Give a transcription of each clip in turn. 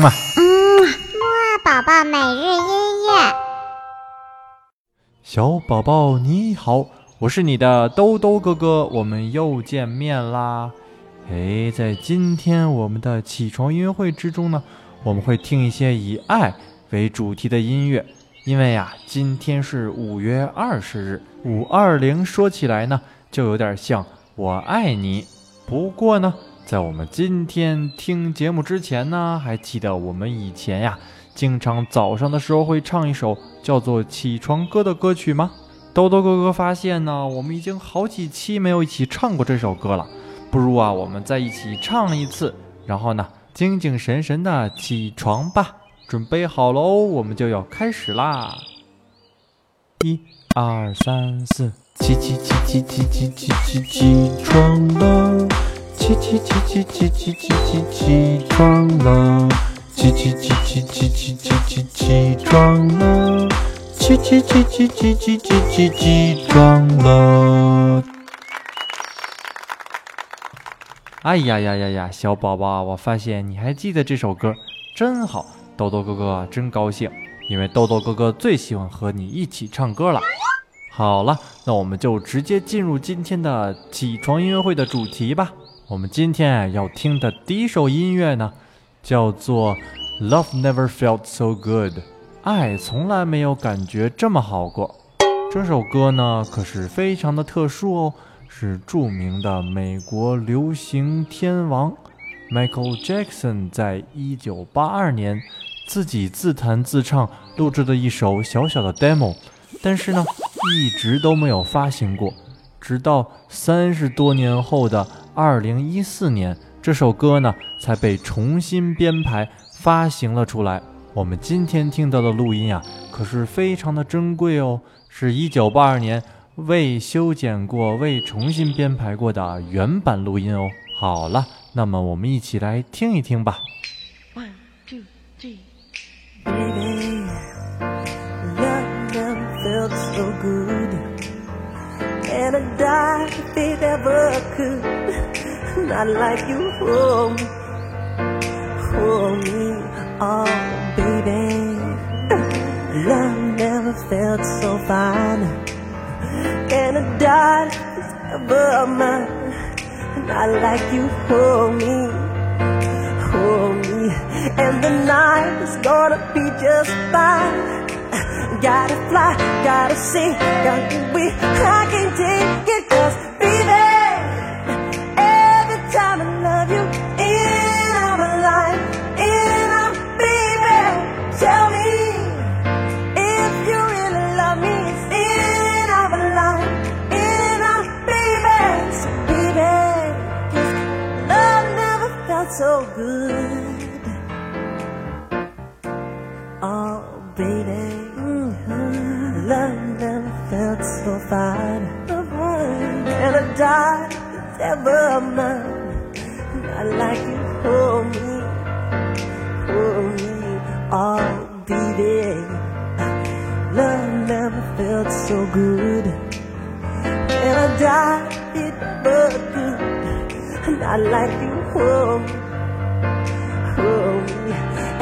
嗯嘛，嗯，木二宝宝每日音乐。小宝宝你好，我是你的兜兜哥哥，我们又见面啦。哎，在今天我们的起床音乐会之中呢，我们会听一些以爱为主题的音乐，因为呀，今天是五月二十日，五二零说起来呢，就有点像我爱你。不过呢。在我们今天听节目之前呢，还记得我们以前呀，经常早上的时候会唱一首叫做《起床歌》的歌曲吗？豆豆哥哥发现呢，我们已经好几期没有一起唱过这首歌了，不如啊，我们再一起唱一次，然后呢，精精神神的起床吧。准备好喽，我们就要开始啦！一、二、三、四，起起起起起起起起起床了。起起起起起起起起起床了！起起起起起起起起起床了！起起起起起起起起起床了！哎呀呀呀呀，小宝宝，我发现你还记得这首歌，真好！豆豆哥哥真高兴，因为豆豆哥哥最喜欢和你一起唱歌了。好了，那我们就直接进入今天的起床音乐会的主题吧。我们今天啊要听的第一首音乐呢，叫做《Love Never Felt So Good》，爱从来没有感觉这么好过。这首歌呢，可是非常的特殊哦，是著名的美国流行天王 Michael Jackson 在一九八二年自己自弹自唱录制的一首小小的 demo，但是呢，一直都没有发行过，直到三十多年后的。二零一四年，这首歌呢才被重新编排发行了出来。我们今天听到的录音啊，可是非常的珍贵哦，是一九八二年未修剪过、未重新编排过的原版录音哦。好了，那么我们一起来听一听吧。and I die if it ever could. Not like you hold me, hold me, oh baby. Love never felt so fine, and I die if it's ever mine. Not like you hold me, hold me, and the night is gonna be just fine. Gotta fly, gotta see, gotta be. I can't take it, cause baby, every time I love you, in I'm alive, in I'm baby. Tell me if you really love me, in I'm alive, in I'm baby. So baby, love never felt so good. Died if ever mine. I like you, hold me, hold me, oh baby. Love never felt so good. And I died it good. And I like you, hold me, hold me.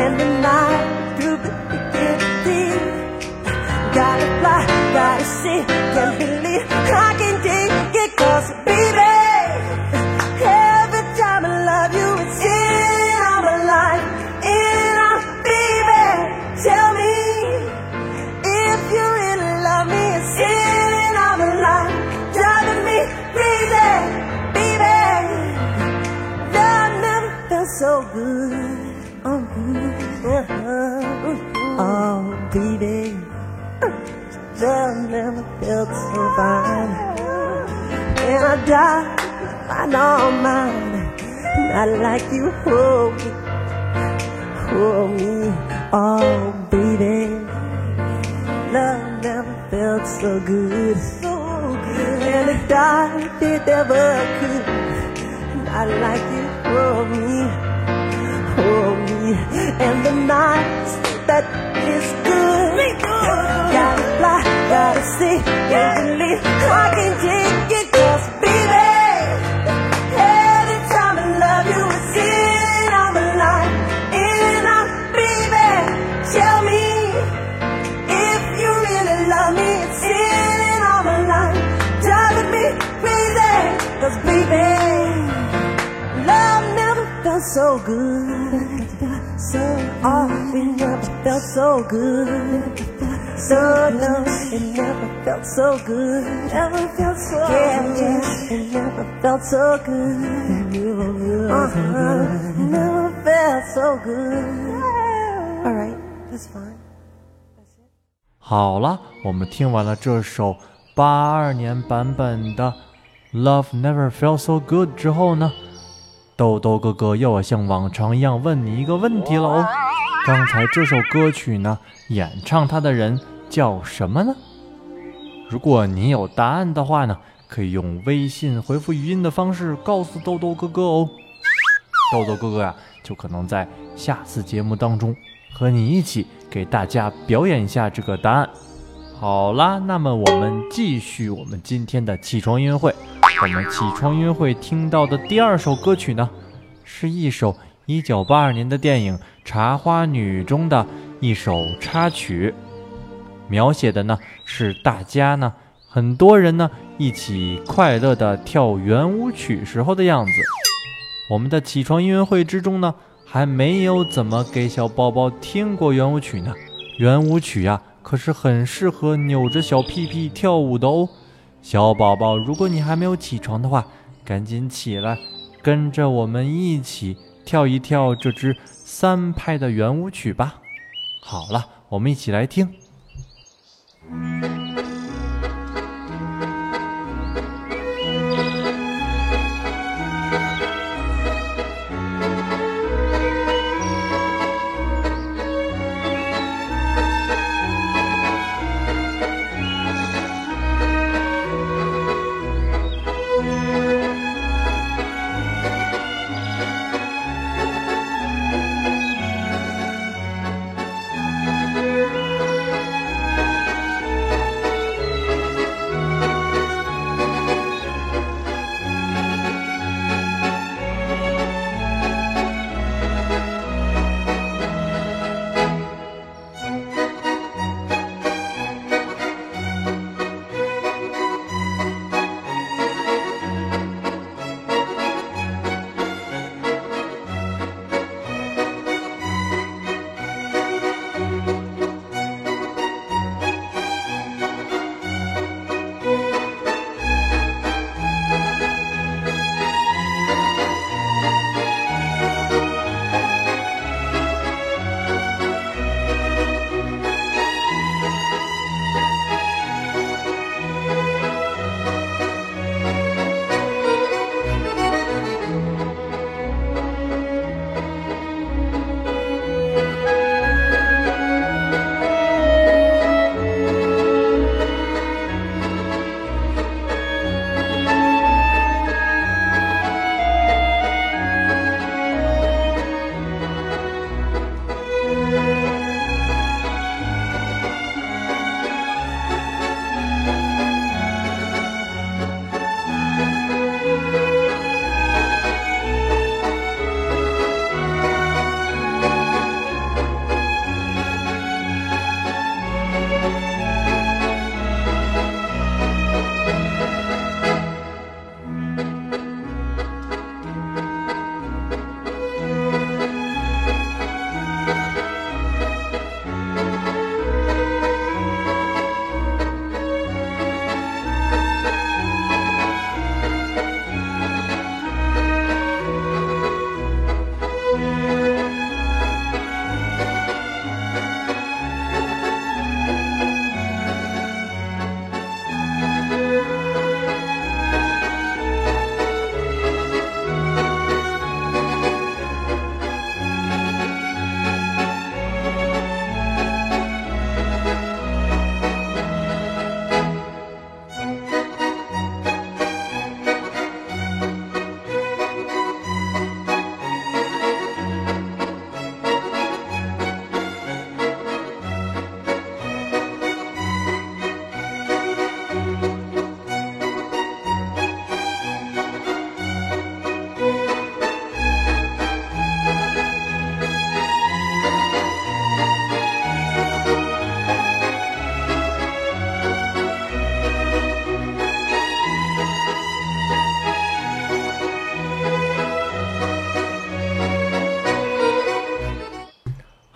And the night through the beginning gotta fly, gotta see, can't believe felt so good, oh, baby love never felt so fine. And I die, I know mine. Not like you hold me, hold me, oh baby. Love never felt so good, so good. And I died if it ever could. Not like you hold me, hold me. And the nights that is good. Gotta fly, gotta see, can't believe I can take it, so good. So oh, it never felt so good. So no, it never felt so good. Never felt so yeah, yeah. It never felt so good. Uh-huh. Never felt so good. All right, that's fine. 好了，我们听完了这首八二年版本的《Love Never Felt So Good》之后呢， 豆豆哥哥又要像往常一样问你一个问题了哦。刚才这首歌曲呢，演唱它的人叫什么呢？如果你有答案的话呢，可以用微信回复语音的方式告诉豆豆哥哥哦。豆豆哥哥呀，就可能在下次节目当中和你一起给大家表演一下这个答案。好啦，那么我们继续我们今天的起床音乐会。我们起床音乐会听到的第二首歌曲呢，是一首1982年的电影《茶花女》中的一首插曲，描写的呢是大家呢很多人呢一起快乐的跳圆舞曲时候的样子。我们的起床音乐会之中呢，还没有怎么给小宝宝听过圆舞曲呢。圆舞曲呀，可是很适合扭着小屁屁跳舞的哦。小宝宝，如果你还没有起床的话，赶紧起来，跟着我们一起跳一跳这支三拍的圆舞曲吧。好了，我们一起来听。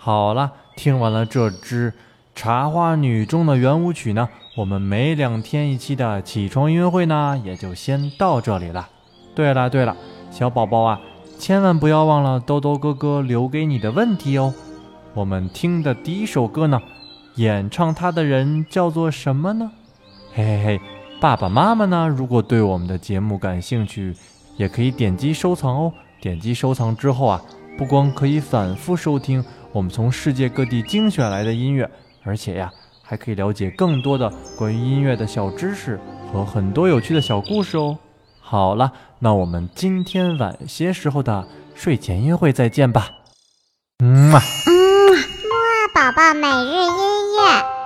好了，听完了这支《茶花女》中的圆舞曲呢，我们每两天一期的起床音乐会呢，也就先到这里了。对了对了，小宝宝啊，千万不要忘了兜兜哥哥留给你的问题哦。我们听的第一首歌呢，演唱它的人叫做什么呢？嘿嘿嘿，爸爸妈妈呢，如果对我们的节目感兴趣，也可以点击收藏哦。点击收藏之后啊，不光可以反复收听我们从世界各地精选来的音乐，而且呀，还可以了解更多的关于音乐的小知识和很多有趣的小故事哦。好了，那我们今天晚些时候的睡前音乐会再见吧。嗯嘛。嗯，木啊宝宝每日音乐。